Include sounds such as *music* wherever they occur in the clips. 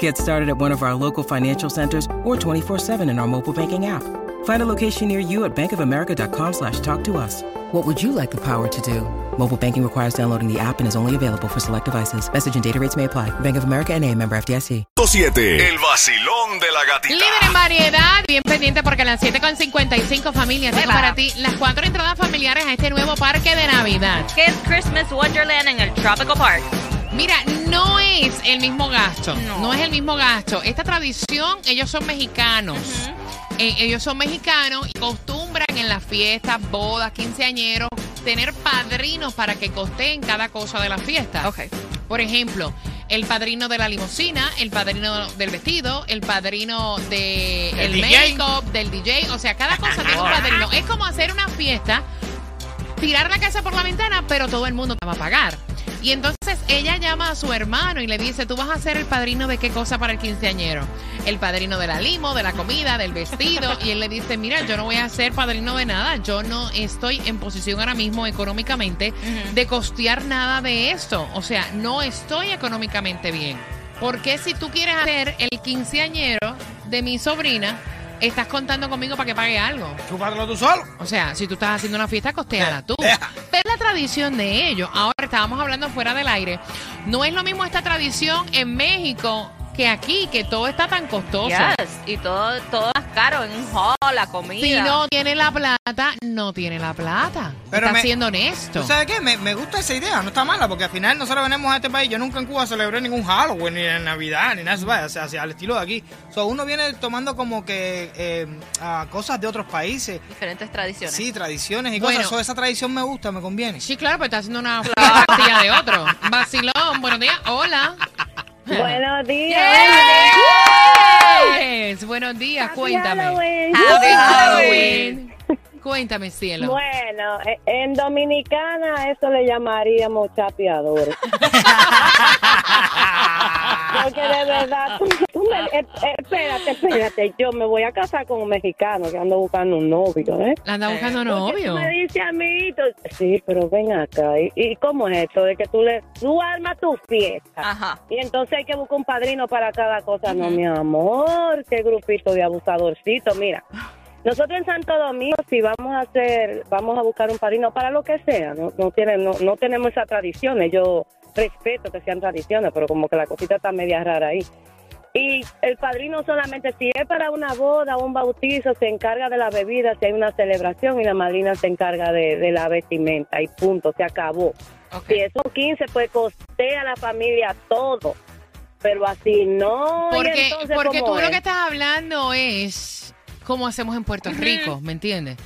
Get started at one of our local financial centers or 24-7 in our mobile banking app. Find a location near you at bankofamerica.com slash talk to us. What would you like the power to do? Mobile banking requires downloading the app and is only available for select devices. Message and data rates may apply. Bank of America and a member FDIC. 7. El vacilón de la gatita. Líder en variedad, bien pendiente porque a las 7.55 familias tengo para ti las cuatro entradas familiares a este nuevo parque de Navidad. que es Christmas Wonderland en el Tropical Park. Mira, no es el mismo gasto. No, No. es el mismo gasto. Esta tradición, ellos son mexicanos. Eh, ellos son mexicanos y acostumbran en las fiestas, bodas, quinceañeros, tener padrinos para que costeen cada cosa de la fiesta. Ok. Por ejemplo, el padrino de la limusina, el padrino del vestido, el padrino de El make-up, del DJ. O sea, cada cosa tiene un padrino. Es como hacer una fiesta tirar la casa por la ventana, pero todo el mundo te va a pagar. Y entonces ella llama a su hermano y le dice, tú vas a ser el padrino de qué cosa para el quinceañero. El padrino de la limo, de la comida, del vestido. Y él le dice, mira, yo no voy a ser padrino de nada. Yo no estoy en posición ahora mismo económicamente de costear nada de esto. O sea, no estoy económicamente bien. Porque si tú quieres ser el quinceañero de mi sobrina, estás contando conmigo para que pague algo. Chúpatelo tú solo. O sea, si tú estás haciendo una fiesta, costéala tú. Deja. Pero la tradición de ellos, ahora estábamos hablando fuera del aire, no es lo mismo esta tradición en México que aquí, que todo está tan costoso. Yes. Y todo, todo más caro en un hall, la comida. Si no tiene la plata, no tiene la plata. Pero está me- siendo honesto. ¿Tú sabes qué? Me, me gusta esa idea, no está mala, porque al final nosotros venimos a este país. Yo nunca en Cuba celebré ningún Halloween, ni en Navidad, ni nada, ¿sabes? o sea, hacia el estilo de aquí. So, uno viene tomando como que eh, ah, cosas de otros países, Diferentes tradiciones. sí, tradiciones y Bueno. cosas. So, esa tradición me gusta, me conviene. Sí, claro, pero está haciendo una fiesta de otro. Vacilón, buenos días, hola. *laughs* Buenos días. Yes, Buenos días, Happy cuéntame. Halloween. Happy Halloween. Cuéntame, cielo. Bueno, e- en Dominicana eso le llamaríamos chapeador. *laughs* Porque de verdad, tú, espérate, espérate, yo me voy a casar con un mexicano que ando buscando un novio, ¿eh? Anda buscando Porque novio. me dice a mí, tú- sí, pero ven acá, ¿y, y cómo es esto? De que tú le, tú armas tu fiesta. Ajá. Y entonces hay que buscar un padrino para cada cosa. No, mi amor, qué grupito de abusadorcitos. Mira, nosotros en Santo Domingo, si vamos a hacer, vamos a buscar un padrino para lo que sea, no, no, tienen, no, no tenemos esas tradiciones. Yo respeto que sean tradiciones, pero como que la cosita está media rara ahí. Y el padrino solamente, si es para una boda o un bautizo, se encarga de la bebida, si hay una celebración, y la madrina se encarga de, de la vestimenta, y punto, se acabó. Ok. Si es un 15, pues costea a la familia todo. Pero así no. ¿y Porque, entonces porque tú lo que estás hablando es cómo hacemos en Puerto Rico, ¿me entiendes?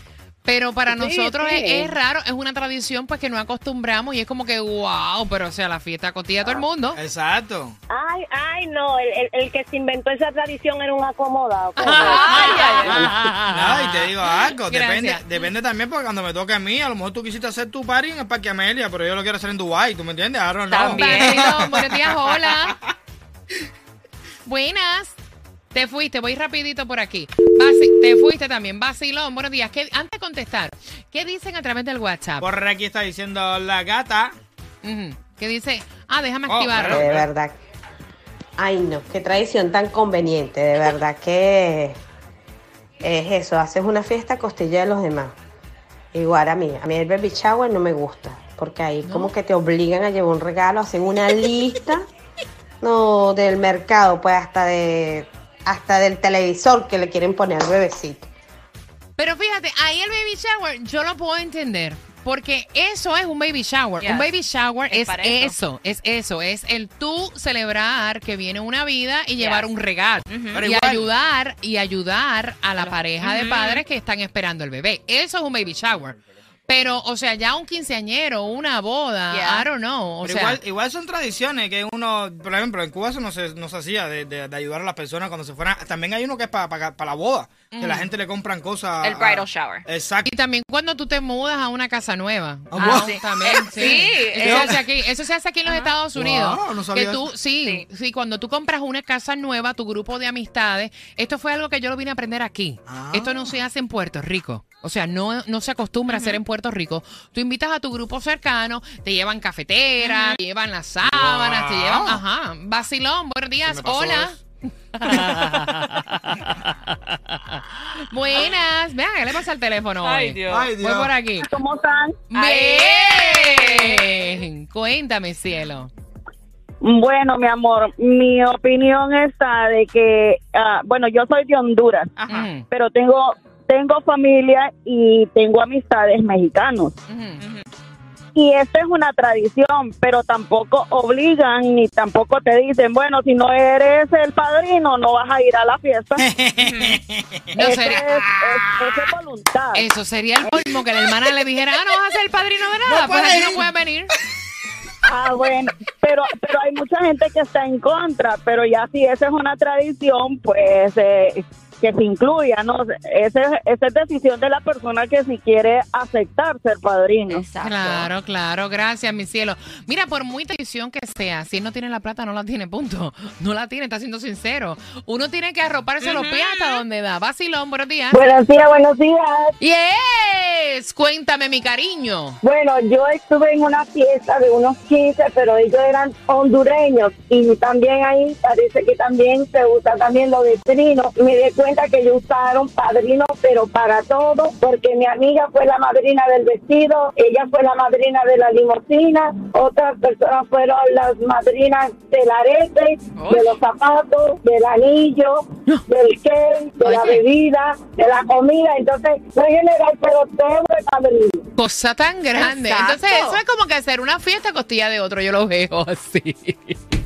Pero para Sí, nosotros sí. Es, es raro, es una tradición pues que no acostumbramos y es como que wow, pero o sea, la fiesta costilla a todo el mundo. Exacto. Ay, ay, no. El, el- el que se inventó esa tradición era un acomodado. *laughs* Ay, ay, ay. No, y te digo algo, depende, depende también porque cuando me toque a mí, a lo mejor tú quisiste hacer tu party en el Parque Amelia, pero yo lo quiero hacer en Dubai, ¿tú me entiendes? Don't know. También. *laughs* Buenos días, hola. Buenas. Te fuiste, voy rapidito por aquí. Te fuiste también. Vacilón, buenos días. ¿Qué- antes de contestar, ¿qué dicen a través del WhatsApp? Por aquí está diciendo la gata. ¿Qué dice? Ah, déjame Oh, activarlo. De verdad. Ay, no, qué tradición tan conveniente. De verdad que es eso. Haces una fiesta a costilla de los demás. Igual a mí. A mí el baby shower no me gusta. Porque ahí como que te obligan a llevar un regalo, hacen una lista. *laughs* No, del mercado, pues hasta de hasta del televisor que le quieren poner al bebecito. Pero fíjate, ahí el baby shower yo lo puedo entender. Porque eso es un baby shower. Yes. Un baby shower Es es, eso. es eso, es el tú celebrar que viene una vida y llevar un regalo. Y igual- ayudar, y ayudar a la pareja de padres que están esperando el bebé. Eso es un baby shower. Pero, o sea, ya un quinceañero, una boda, Yeah. I don't know. O Pero sea, igual, igual son tradiciones que uno, por ejemplo, en Cuba eso no se, no se hacía de, de- de ayudar a las personas cuando se fueran. También hay uno que es para la boda, que la gente le compran cosas. El a- bridal shower. Exacto. y también cuando tú te mudas a una casa nueva. Ah, wow. sí. También, sí. Sí, Eso, eh, se hace aquí, eso se hace aquí en los Estados Unidos. Wow, no sabía que tú, sí, sí, cuando tú compras una casa nueva, tu grupo de amistades, esto fue algo que yo lo vine a aprender aquí. Ah. Esto no se hace en Puerto Rico. O sea, no, no se acostumbra a hacer en Puerto Rico. Tú invitas a tu grupo cercano, te llevan cafetera, te llevan las sábanas, te llevan, ajá, vacilón, buenos días, hola. *laughs* *laughs* Buenas, vean, ¿qué le pasa al teléfono hoy? Ay, Dios. Ay, Dios. Voy por aquí. ¿Cómo están? Bien. Cuéntame, cielo. Bueno, mi amor, mi opinión está de que, ah, bueno, yo soy de Honduras, Ajá. Pero tengo tengo familia y tengo amistades mexicanos. Y esta es una tradición, pero tampoco obligan ni tampoco te dicen, bueno, si no eres el padrino, no vas a ir a la fiesta. *laughs* No Eso sería- es, es- eso es voluntad. Eso sería el colmo que la hermana le dijera, ah, no vas a ser el padrino de nada, No pues no puedes venir. Ah, bueno, pero pero hay mucha gente que está en contra, pero ya si esa es una tradición, pues eh, que se incluya, ¿no? Esa es, esa es decisión de la persona que si quiere aceptar ser padrino. Exacto. Claro, claro, gracias, mi cielo. Mira, por muy tradición que sea, si él no tiene la plata, no la tiene, punto. No la tiene, está siendo sincero. Uno tiene que arroparse los pies hasta donde da. Vacilón, buenos días. Buenos días, buenos días. Yes, cuéntame, mi cariño. Bueno, yo estuve en una fiesta de unos 15, pero ellos eran hondureños y también ahí parece que también se usa también lo de trino. Me di cuenta que ellos usaron padrino, pero para todo, porque mi amiga fue la madrina del vestido, ella fue la madrina de la limosina, otras personas fueron las madrinas del arete, de los zapatos, del anillo, del cake, de la bebida, de la comida. Entonces, no en general, pero todo es padrino. Cosa tan grande. Exacto. Entonces, eso es como que hacer una fiesta a costilla de otro. Yo lo veo así.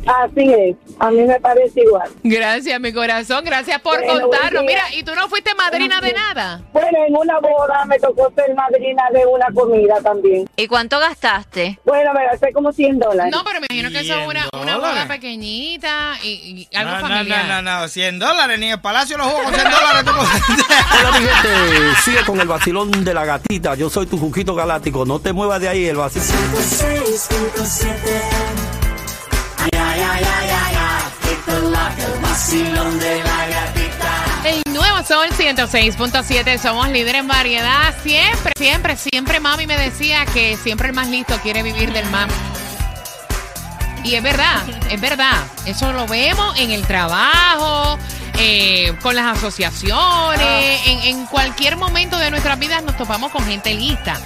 Así es, a mí me parece igual. Gracias, mi corazón. Gracias por Bueno, día. Mira, ¿y tú no fuiste madrina de nada? Bueno, en una boda me tocó ser madrina de una comida también. ¿Y cuánto gastaste? Bueno, me gasté como 100 dólares. No, pero me imagino que eso es una, 100 una boda pequeñita y, y algo no, no, familiar. no, no, no, 100 dólares, ni el Palacio los jugos con 100 dólares. *laughs* *laughs* Hola mi gente, sigue con el vacilón de la gatita. Yo soy tu Juquito Galáctico. No te muevas de ahí, el vacilón. El nuevo Sol 106.7, somos líderes en variedad. Siempre, siempre, siempre mami me decía que siempre el más listo quiere vivir del más. Y es verdad, es verdad. Eso lo vemos en el trabajo, eh, con las asociaciones, en, en cualquier momento de nuestras vidas nos topamos con gente lista.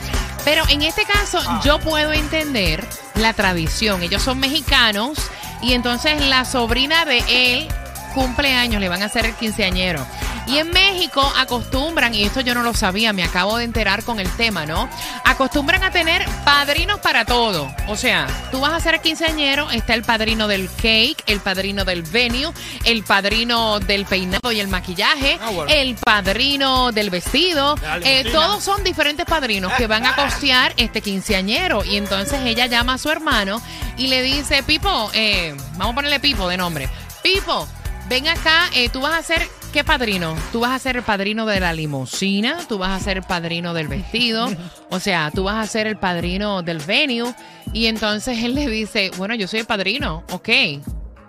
Pero en este caso yo puedo entender la tradición. Ellos son mexicanos y entonces la sobrina de él cumpleaños, le van a hacer el quinceañero. Y en México acostumbran, y esto yo no lo sabía, me acabo de enterar con el tema, ¿no? Acostumbran a tener padrinos para todo. O sea, tú vas a ser el quinceañero, está el padrino del cake, el padrino del venue, el padrino del peinado y el maquillaje, Ah, bueno. el padrino del vestido. Eh, todos son diferentes padrinos que van a *laughs* costear este quinceañero. Y entonces ella llama a su hermano y le dice, Pipo, eh, vamos a ponerle Pipo de nombre. Pipo, ven acá, eh, tú vas a ser, ¿qué padrino? Tú vas a ser el padrino de la limusina, tú vas a ser el padrino del vestido, *laughs* o sea, tú vas a ser el padrino del venue. Y entonces él le dice, bueno, yo soy el padrino, ok,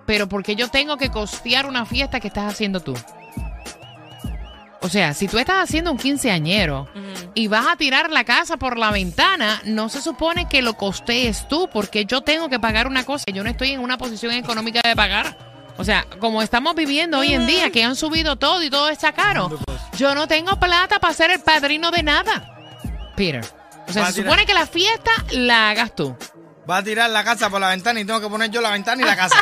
pero ¿por qué yo tengo que costear una fiesta que estás haciendo tú? O sea, si tú estás haciendo un quinceañero y vas a tirar la casa por la ventana, no se supone que lo costees tú, porque yo tengo que pagar una cosa que yo no estoy en una posición económica de pagar. O sea, como estamos viviendo hoy en día, que han subido todo y todo está caro, yo no tengo plata para ser el padrino de nada. Peter. O sea, Va a se tirar- supone que la fiesta la hagas tú. Va a tirar la casa por la ventana y tengo que poner yo la ventana y la casa. *laughs*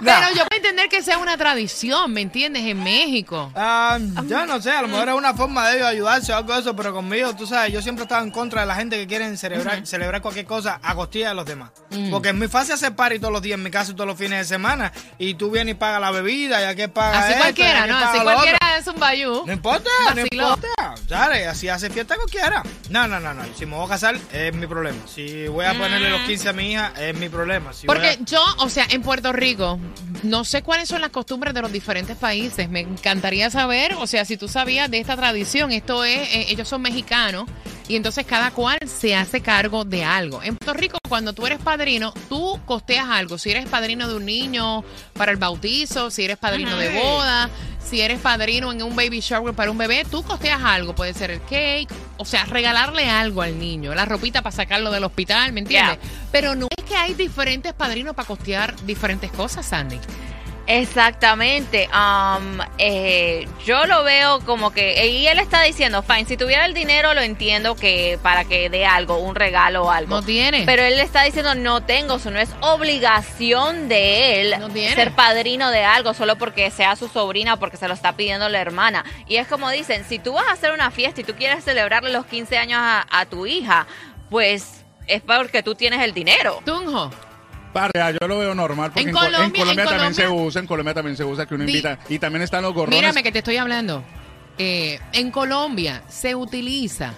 Pero yo puedo entender que sea una tradición, ¿me entiendes? En México. Ah, yo no sé, a lo mejor es una forma de ellos ayudarse o algo de eso, pero conmigo, tú sabes, yo siempre he estado en contra de la gente que quieren celebrar, celebrar cualquier cosa a costilla de los demás. Mm. Porque es muy fácil hacer party todos los días en mi casa y todos los fines de semana. Y tú vienes y pagas la bebida, y aquí paga Así esto, y cualquiera, aquí ¿no? Así cualquiera es un bayú. No importa, no importa. Dale, así hace fiesta cualquiera. No, no, no, no. Si me voy a casar, es mi problema. Si voy a ponerle los 15 a mi hija, es mi problema. Si Porque a- yo, o sea, en Puerto Rico, no sé cuáles son las costumbres de los diferentes países. Me encantaría saber, o sea, si tú sabías de esta tradición. Esto es, eh, ellos son mexicanos y entonces cada cual se hace cargo de algo. En Puerto Rico, cuando tú eres padrino, tú costeas algo. Si eres padrino de un niño para el bautizo, si eres padrino de boda, si eres padrino en un baby shower para un bebé, tú costeas algo. Puede ser el cake, o sea, regalarle algo al niño, la ropita para sacarlo del hospital, ¿me entiendes? Pero no es que hay diferentes padrinos para costear diferentes cosas, Sandy. Exactamente. Um, eh, yo lo veo como que. Y él está diciendo, fine, si tuviera el dinero, lo entiendo que para que dé algo, un regalo o algo. No tiene. Pero él está diciendo, no tengo, eso no es obligación de él No ser padrino de algo solo porque sea su sobrina o porque se lo está pidiendo la hermana. Y es como dicen, si tú vas a hacer una fiesta y tú quieres celebrarle los 15 años a, a tu hija, pues es porque tú tienes el dinero. Tunjo. Parce, ah, yo lo veo normal porque En en, Col- en Colombia- Colombia, en también se Colombia- usa, en Colombia también se usa que uno invita y también están los gorrones. Mírame que te estoy hablando. Eh, en Colombia se utiliza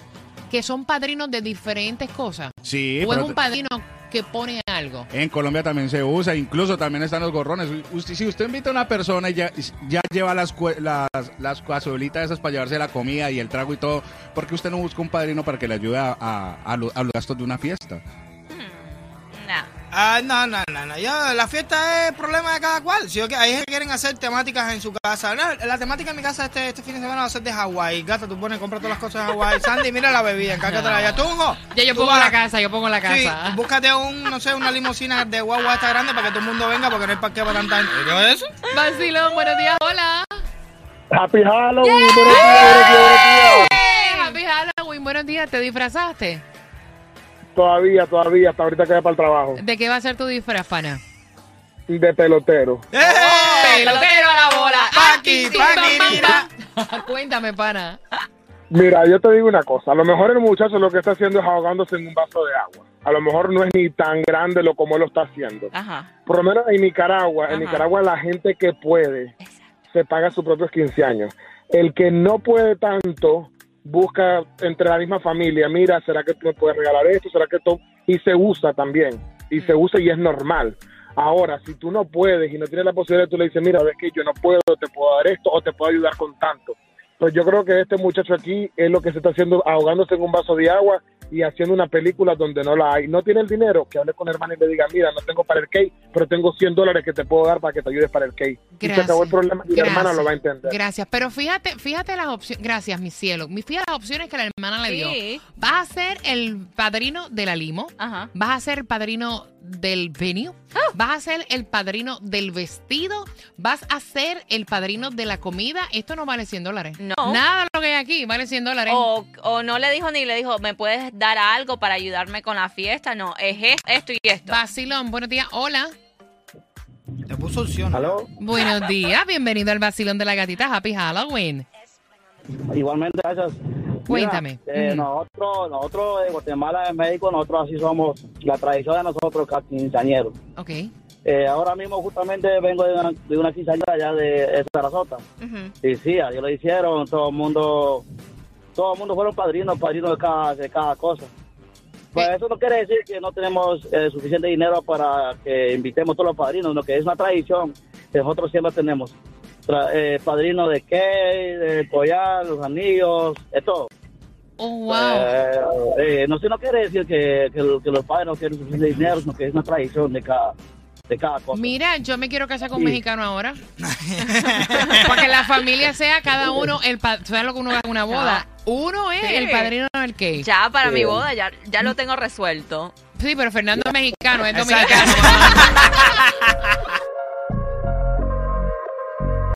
que son padrinos de diferentes cosas. Sí, o es un padrino que pone algo. en Colombia también se usa, incluso también están los gorrones. Usted- si usted invita a una persona y ya, ya lleva las, las, las cazuelitas esas para llevarse la comida y el trago y todo, porque usted no busca un padrino para que le ayude a, a- a lo- a los gastos de una fiesta? Ah, no, no, no, no. Yo, la fiesta es problema de cada cual. Si yo, hay gente que quieren hacer temáticas en su casa. No, la temática en mi casa este, este fin de semana va a ser de Hawái. Gata, tú pones, compra todas las cosas de Hawái. *laughs* Sandy, mira la bebida, encárgatela ya. Tunjo. Ya yo tú pongo vas- la casa, yo pongo la Sí, casa. búscate un, no sé, una limusina de guagua esta grande para que todo el mundo venga porque no hay parqueo para tanta gente. ¿Qué es eso? Vacilón, buenos días, hola. Happy Halloween, buenos días, buenos días, buenos días. Eh, Happy Halloween, buenos días. ¿Te disfrazaste? Todavía, todavía, hasta ahorita que voy para el trabajo. ¿De qué va a ser tu disfraz, pana? De pelotero. ¡Eh! Pelotero a la bola. Paqui, paqui, mira. *laughs* Cuéntame, pana. Mira, yo te digo una cosa. A lo mejor el muchacho lo que está haciendo es ahogándose en un vaso de agua. A lo mejor no es ni tan grande lo como él lo está haciendo. Ajá. Por lo menos en Nicaragua, en. Nicaragua la gente que puede se paga sus propios 15 años. El que no puede tanto busca entre la misma familia, mira, ¿será que tú me puedes regalar esto? ¿Será que tú? Y se usa también. Y se usa y es normal. Ahora, si tú no puedes y no tienes la posibilidad, tú le dices, mira, ves que yo no puedo, te puedo dar esto o te puedo ayudar con tanto. Pues yo creo que este muchacho aquí es lo que se está haciendo, ahogándose en un vaso de agua y haciendo una película donde no la hay. No tiene el dinero, que hable con el hermano y le diga, mira, no tengo para el cake, pero tengo 100 dólares que te puedo dar para que te ayudes para el cake. Y se Gracias. acabó el problema y la hermana lo va a entender. Gracias, pero fíjate, fíjate las opciones. Gracias, mi cielo. Mi- Fíjate las opciones que la hermana le dio. Sí. Vas a ser el padrino de la limo. Ajá. Vas a ser el padrino del venue. Vas a ser el padrino del vestido. Vas a ser el padrino de la comida. Esto no vale 100 dólares. No. Nada de lo que hay aquí vale 100 dólares. O, o no le dijo ni le dijo, ¿me puedes dar algo para ayudarme con la fiesta? No, es es- esto y esto. Vacilón, buenos días. Hola. Te puso opción. ¿Aló? Buenos días. Bienvenido al vacilón de la gatita. Happy Halloween. Igualmente, gracias. Cuéntame. Mira, eh, nosotros, nosotros de Guatemala, en México, nosotros así somos, la tradición de nosotros, quinceañeros. Ok. Eh, ahora mismo justamente vengo de una, de una quinceañera allá de, de Sarasota. Ujú. Y sí, ellos lo hicieron, todo el mundo, todo el mundo fueron padrinos, padrinos de cada, de cada cosa. Pues eso no quiere decir que no tenemos eh, suficiente dinero para que invitemos todos los padrinos, lo que es una tradición que nosotros siempre tenemos. Tra- eh, padrino de qué, de collar, los anillos, de todo. Oh, wow. Eh, eh, no, eso no quiere decir que, que los padres no tienen suficiente dinero, sino que es una tradición de cada, de cada cosa. Mira, yo me quiero casar con un Sí. mexicano ahora. *laughs* Para que la familia sea cada uno el ¿Sabes lo que uno va en una boda? Uno es Sí. el padrino del cake. Ya para Sí. mi boda, ya, ya lo tengo resuelto. Sí, pero Fernando es mexicano, es dominicano. *laughs*